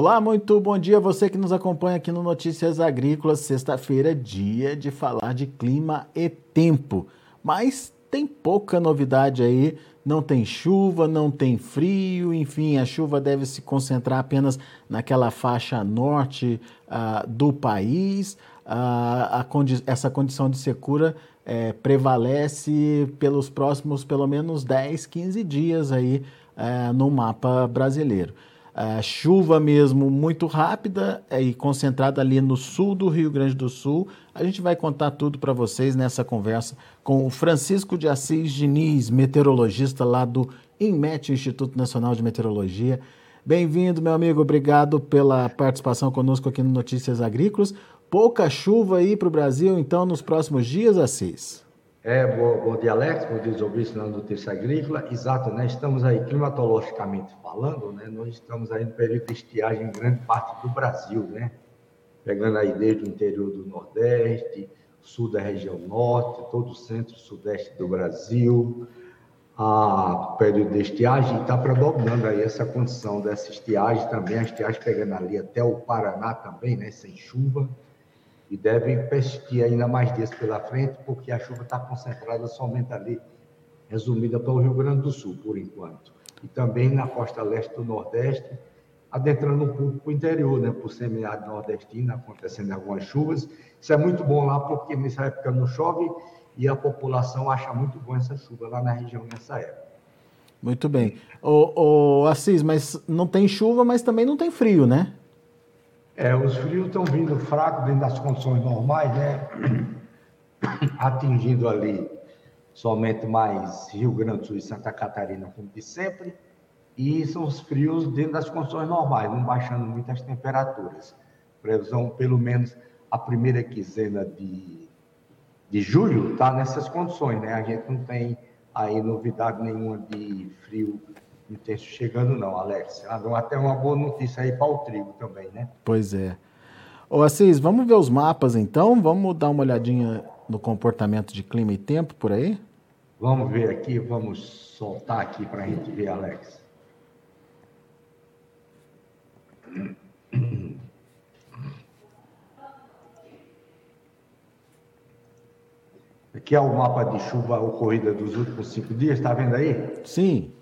Olá, muito bom dia você que nos acompanha aqui no Notícias Agrícolas. Sexta-feira, dia de falar de clima e tempo. Mas tem pouca novidade aí, não tem chuva, não tem frio, enfim, a chuva deve se concentrar apenas naquela faixa norte uh, do país. Uh, condi essa condição de secura é, prevalece pelos próximos pelo menos 10, 15 dias aí é, no mapa brasileiro. É, chuva mesmo muito rápida é, e concentrada ali no sul do Rio Grande do Sul. A gente vai contar tudo para vocês nessa conversa com o Francisco de Assis Diniz, meteorologista lá do INMET, Instituto Nacional de Meteorologia. Bem-vindo, meu amigo. Obrigado pela participação conosco aqui no Notícias Agrícolas. Pouca chuva aí para o Brasil, então, nos próximos dias, Assis? É, bom, bom dia, Alex, bom dia, ouvintes da Notícia Agrícola. Exato, né? Estamos aí, climatologicamente falando, né? Nós estamos aí no período de estiagem em grande parte do Brasil, né? Pegando aí desde o interior do Nordeste, sul da região Norte, todo o centro e sudeste do Brasil, a período de estiagem, está predominando aí essa condição dessa estiagem também, a estiagem pegando ali até o Paraná também, né? Sem chuva e devem persistir ainda mais dias pela frente, porque a chuva está concentrada somente ali, resumida para o Rio Grande do Sul, por enquanto. E também na costa leste do Nordeste, adentrando um pouco para o interior, né, por semiárido nordestino, acontecendo algumas chuvas. Isso é muito bom lá, porque nessa época não chove e a população acha muito bom essa chuva lá na região nessa época. Muito bem. O, o Assis, mas não tem chuva, mas também não tem frio, né? É, os frios estão vindo fracos dentro das condições normais, né? Atingindo ali somente mais Rio Grande do Sul e Santa Catarina, como de sempre. E são os frios dentro das condições normais, não baixando muito as temperaturas. Previsão, pelo menos, a primeira quinzena de, de julho está nessas condições, né? A gente não tem aí novidade nenhuma de frio intenso chegando, não, Alex. Ah, até uma boa notícia aí para o trigo também, né? Pois é. Ô Assis, vamos ver os mapas então? Vamos dar uma olhadinha no comportamento de clima e tempo por aí? Vamos ver aqui, vamos soltar aqui para a gente ver, Alex. Aqui é o mapa de chuva ocorrida dos últimos cinco dias, está vendo aí? Sim.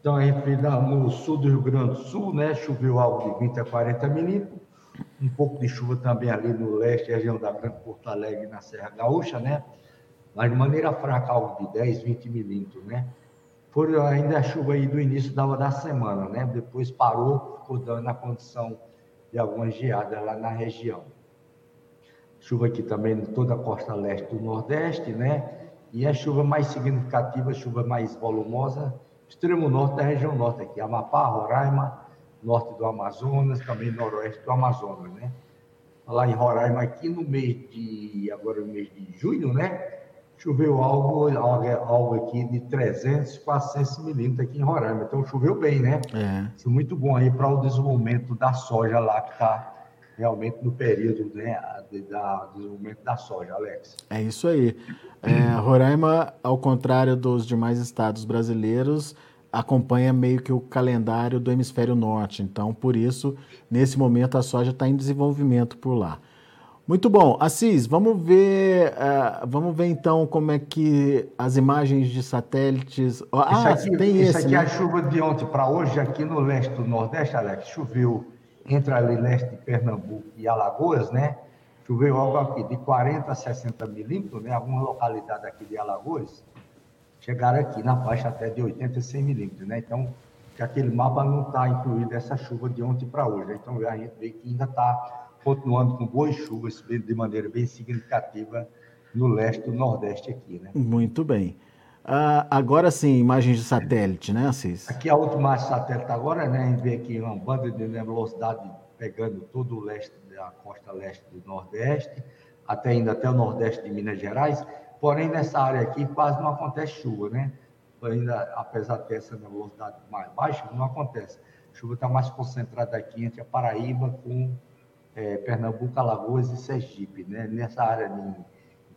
Então, a gente no sul do Rio Grande do Sul, né? Choveu algo de 20 a 40 milímetros. Um pouco de chuva também ali no leste, região da Branca Porto Alegre, na Serra Gaúcha, né? Mas de maneira fraca, algo de 10, 20 milímetros, né? Foi ainda a chuva aí do início da, da semana, né? Depois parou, ficou dando a condição de algumas geadas lá na região. Chuva aqui também em toda a costa leste do Nordeste, né? E a chuva mais significativa, chuva mais volumosa, extremo norte da região norte aqui, Amapá, Roraima, norte do Amazonas, também noroeste do Amazonas, né? Lá em Roraima, aqui no mês de, agora no mês de junho, né? Choveu algo, algo aqui de 300, 400 milímetros aqui em Roraima. Então choveu bem, né? É. Isso é muito bom aí para o desenvolvimento da soja lá, que está realmente no período né, da desenvolvimento da soja, Alex. É isso aí. É, Roraima, ao contrário dos demais estados brasileiros, acompanha meio que o calendário do hemisfério norte. Então, por isso, nesse momento, a soja está em desenvolvimento por lá. Muito bom. Assis, vamos ver, uh, vamos ver então como é que as imagens de satélites. Ah, aqui, tem esse. Isso aqui né? é a chuva de ontem para hoje, aqui no leste do Nordeste, Alex. Choveu entre ali leste de Pernambuco e Alagoas, né? Choveu algo aqui de 40 a 60 milímetros, né? Algumas localidades aqui de Alagoas chegaram aqui na faixa até de 80 a 100 milímetros, né? Então, que aquele mapa não está incluído essa chuva de ontem para hoje. Né? Então, a gente vê que ainda está continuando com boas chuvas de maneira bem significativa no leste do Nordeste aqui, né? Muito bem. Uh, agora sim, imagens de satélite, né, Assis? Aqui a última satélite agora, né? A gente vê aqui uma banda de velocidade pegando todo o leste da costa leste do Nordeste, até ainda até o Nordeste de Minas Gerais. Porém, nessa área aqui quase não acontece chuva, né? Ainda, apesar de ter essa velocidade mais baixa, não acontece. A chuva está mais concentrada aqui entre a Paraíba com é, Pernambuco, Alagoas e Sergipe, né? Nessa área de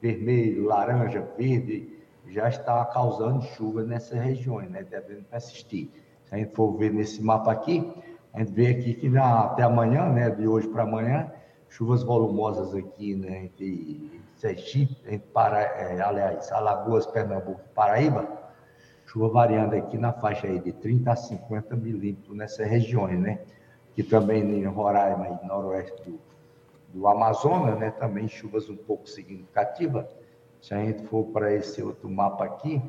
vermelho, laranja, verde, já está causando chuva nessas regiões, né? devendo persistir. Se a gente for ver nesse mapa aqui, A gente vê aqui que na, até amanhã, né, de hoje para amanhã, chuvas volumosas aqui né, entre Sergipe, entre para, é, aliás, Alagoas, Pernambuco e Paraíba, chuva variando aqui na faixa aí de 30 a 50 milímetros nessas regiões, né? Que também em Roraima e noroeste do, do Amazonas, né? Também chuvas um pouco significativas. Se a gente for para esse outro mapa aqui,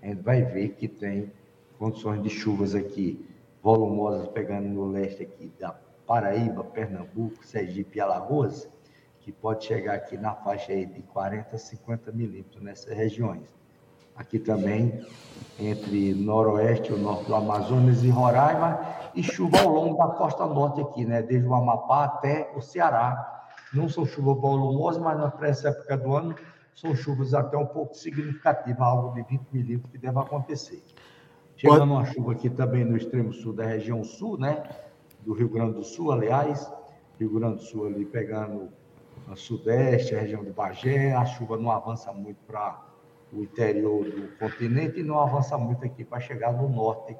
a gente vai ver que tem condições de chuvas aqui volumosas pegando no leste aqui da Paraíba, Pernambuco, Sergipe e Alagoas, que pode chegar aqui na faixa aí de 40 a 50 milímetros nessas regiões. Aqui também entre noroeste e norte do Amazonas e Roraima, e chuva ao longo da costa norte aqui, né? Desde o Amapá até o Ceará. Não são chuvas volumosas, mas na essa época do ano são chuvas até um pouco significativas, algo de 20 milímetros que deve acontecer. Chegando uma chuva aqui também no extremo sul da região sul, né? Do Rio Grande do Sul, aliás. Rio Grande do Sul ali pegando a sudeste, a região de Bagé. A chuva não avança muito para o interior do continente e não avança muito aqui para chegar no norte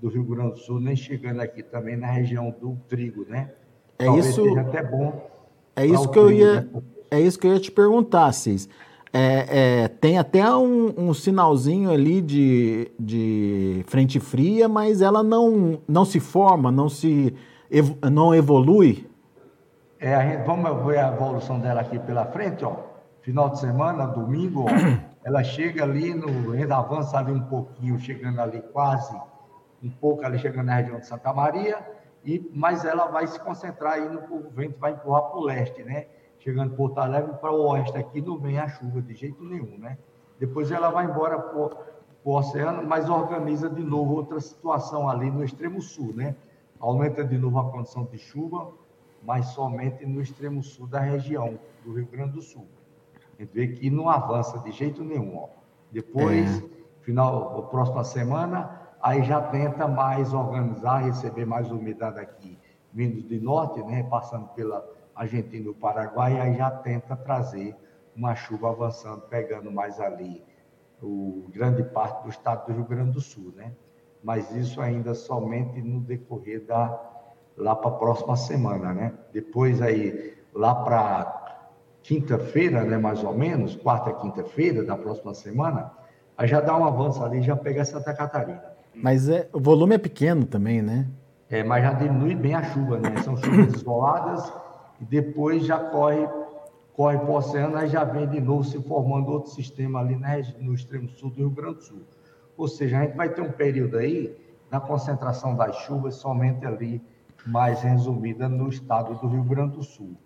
do Rio Grande do Sul, nem chegando aqui também na região do trigo, né? É Talvez isso. Seja até bom. É isso que trigo, eu ia. Né? É isso que eu ia te perguntar, Cis. É, é, tem até um, um, sinalzinho ali de, de frente fria, mas ela não, não se forma, não se não evolui. É, a gente, vamos ver a evolução dela aqui pela frente, ó. Final de semana, domingo, ó, ela chega ali, no, ainda avança ali um pouquinho, chegando ali quase, um pouco ali chegando na região de Santa Maria, e, mas ela vai se concentrar aí no o vento vai empurrar para o leste, né? Chegando Porto Alegre para o oeste aqui não vem a chuva de jeito nenhum, né? Depois ela vai embora para o oceano, mas organiza de novo outra situação ali no extremo sul, né? Aumenta de novo a condição de chuva, mas somente no extremo sul da região do Rio Grande do Sul. A gente vê que não avança de jeito nenhum, ó. Depois, é. final, próxima semana, aí já tenta mais organizar, receber mais umidade aqui, vindo de norte, né? Passando pela Argentina e o Paraguai, aí já tenta trazer uma chuva avançando, pegando mais ali o grande parte do estado do Rio Grande do Sul, né? Mas isso ainda somente no decorrer da lá para a próxima semana, né? Depois aí lá para quinta-feira, né, mais ou menos, quarta, quinta-feira da próxima semana, aí já dá um avanço ali, já pega Santa Catarina. Mas é, o volume é pequeno também, né? É, mas já diminui bem a chuva, né? São chuvas isoladas e depois já corre corre para o oceano, aí já vem de novo se formando outro sistema ali no extremo sul do Rio Grande do Sul. Ou seja, a gente vai ter um período aí da concentração das chuvas somente ali, mais resumida no estado do Rio Grande do Sul.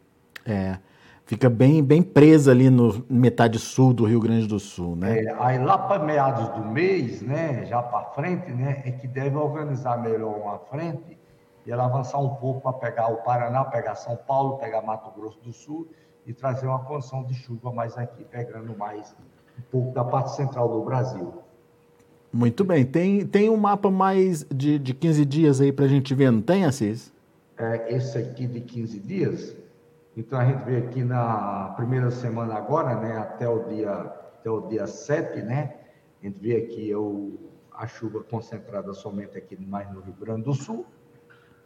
É, fica bem, bem presa ali no metade sul do Rio Grande do Sul, né? É, aí lá para meados do mês, né, já para frente, né, é que deve organizar melhor uma frente e ela avançar um pouco para pegar o Paraná, pegar São Paulo, pegar Mato Grosso do Sul e trazer uma condição de chuva mais aqui, pegando mais um pouco da parte central do Brasil. Muito bem. Tem, tem um mapa mais de, de 15 dias aí para a gente ver, não tem, Assis? É, esse aqui de 15 dias. Então a gente vê aqui na primeira semana agora, né, até o dia, até o dia 7, né? A gente vê aqui o, a chuva concentrada somente aqui mais no Rio Grande do Sul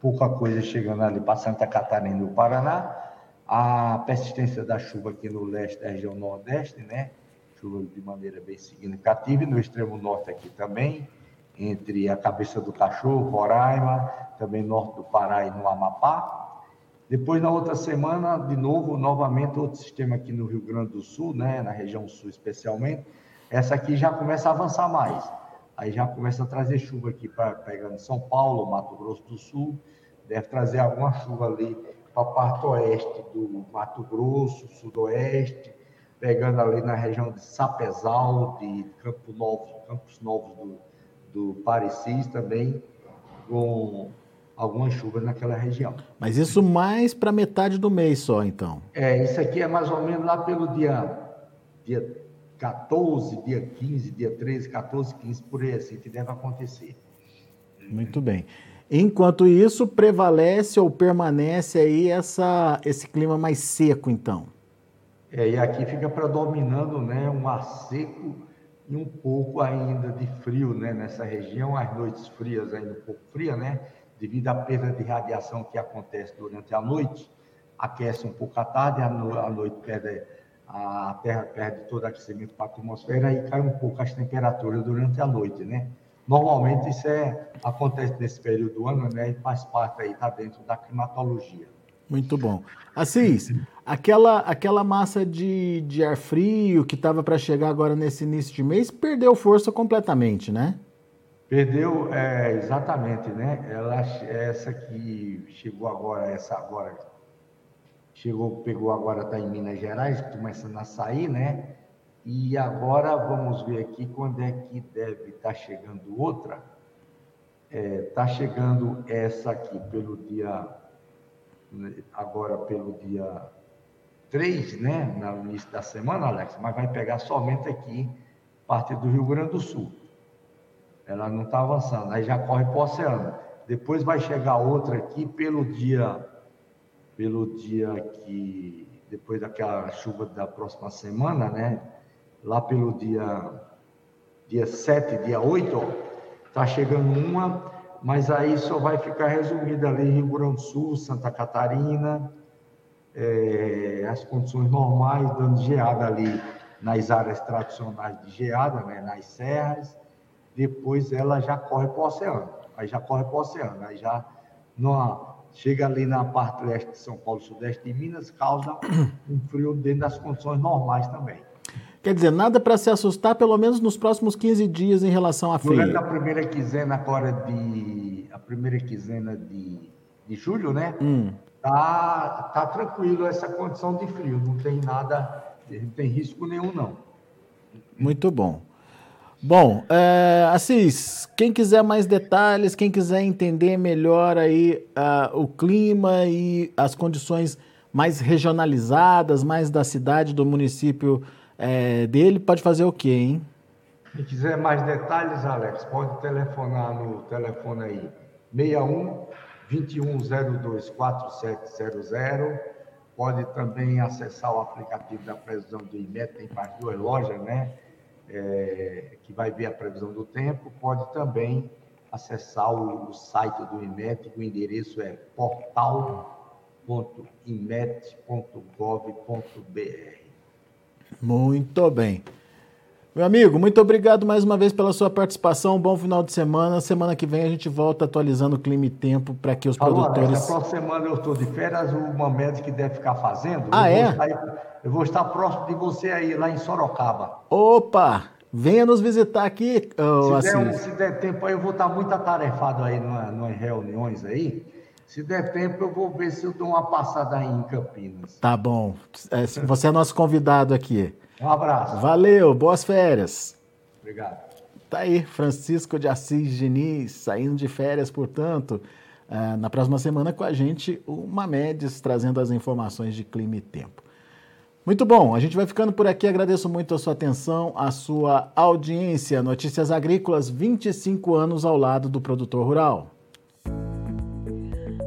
pouca coisa chegando ali para Santa Catarina e o Paraná. A persistência da chuva aqui no leste da região nordeste, né? Chuva de maneira bem significativa, e no extremo norte aqui também, entre a cabeça do cachorro, Roraima, também norte do Pará e no Amapá. Depois, na outra semana, de novo, novamente, outro sistema aqui no Rio Grande do Sul, né? Na região sul especialmente. Essa aqui já começa a avançar mais. Aí já começa a trazer chuva aqui para pegando São Paulo, Mato Grosso do Sul, deve trazer alguma chuva ali para a parte oeste do Mato Grosso, sudoeste, pegando ali na região de Sapezal, de Campo Novo, Campos Novos do, do Parecis também, com algumas chuvas naquela região. Mas isso mais para metade do mês só, então? É, isso aqui é mais ou menos lá pelo dia, dia 14, dia 15, dia 13, 14, 15, por aí assim, que deve acontecer. Muito bem. Enquanto isso, prevalece ou permanece aí essa, esse clima mais seco, então? É, e aqui fica predominando né, um ar seco e um pouco ainda de frio né, nessa região, as noites frias ainda um pouco frias, né? devido à perda de radiação que acontece durante a noite, aquece um pouco à tarde, à noite perde, a Terra perde todo o aquecimento para a atmosfera e cai um pouco as temperaturas durante a noite, né? Normalmente isso é, acontece nesse período do ano, né? E faz parte aí, está dentro da climatologia. Muito bom. Assis, aquela, aquela massa de, de ar frio que estava para chegar agora nesse início de mês perdeu força completamente, né? Perdeu, é, exatamente, né? Ela, essa que chegou agora, essa agora, chegou, pegou agora, está em Minas Gerais, começando a sair, né? E agora vamos ver aqui quando é que deve estar tá chegando outra. Está é, tá chegando essa aqui pelo dia, agora pelo dia 3, né? No início da semana, Alex, mas vai pegar somente aqui, parte do Rio Grande do Sul. Ela não está avançando, aí já corre para o oceano. Depois vai chegar outra aqui pelo dia, pelo dia que, depois daquela chuva da próxima semana, né? lá pelo dia, dia 7, dia 8, está chegando uma, mas aí só vai ficar resumida ali Rio Grande do Sul, Santa Catarina, é, as condições normais, dando geada ali nas áreas tradicionais de geada, né, nas serras, depois ela já corre para o oceano, aí já corre para o oceano, aí já numa, chega ali na parte leste de São Paulo, sudeste de Minas, causa um frio dentro das condições normais também. Quer dizer, nada para se assustar, pelo menos nos próximos 15 dias em relação à feira. Durante a primeira quinzena agora de... A primeira quinzena de, de julho, né? Hum. Tá, tá tranquilo essa condição de frio. Não tem nada... Não tem risco nenhum, não. Muito bom. Bom, é, Assis, quem quiser mais detalhes, quem quiser entender melhor aí uh, o clima e as condições mais regionalizadas, mais da cidade, do município é, dele, pode fazer o quê, hein? Se quiser mais detalhes, Alex, pode telefonar no telefone aí, 61 2102 4700. Pode também acessar o aplicativo da previsão do IMET, tem as duas lojas, né? É, que vai ver a previsão do tempo. Pode também acessar o, o site do IMET, o endereço é portal.imet.gov.br. Muito bem. Meu amigo, muito obrigado mais uma vez pela sua participação. Um bom final de semana. Semana que vem a gente volta atualizando o clima e tempo para que os Alô, produtores. Alex, a próxima semana eu estou de férias, o Mamed que deve ficar fazendo. Ah, eu é? Vou estar, eu vou estar próximo de você aí, lá em Sorocaba. Opa! Venha nos visitar aqui, oh, se, der, se der tempo aí, eu vou estar muito atarefado aí nas reuniões aí. Se der tempo, eu vou ver se eu dou uma passada aí em Campinas. Tá bom. É, você é nosso convidado aqui. Um abraço. Valeu, boas férias. Obrigado. Tá aí, Francisco de Assis Diniz, saindo de férias, portanto. Uh, na próxima semana com a gente, o Mamedes trazendo as informações de clima e tempo. Muito bom, a gente vai ficando por aqui. Agradeço muito a sua atenção, a sua audiência. Notícias Agrícolas, 25 anos ao lado do produtor rural.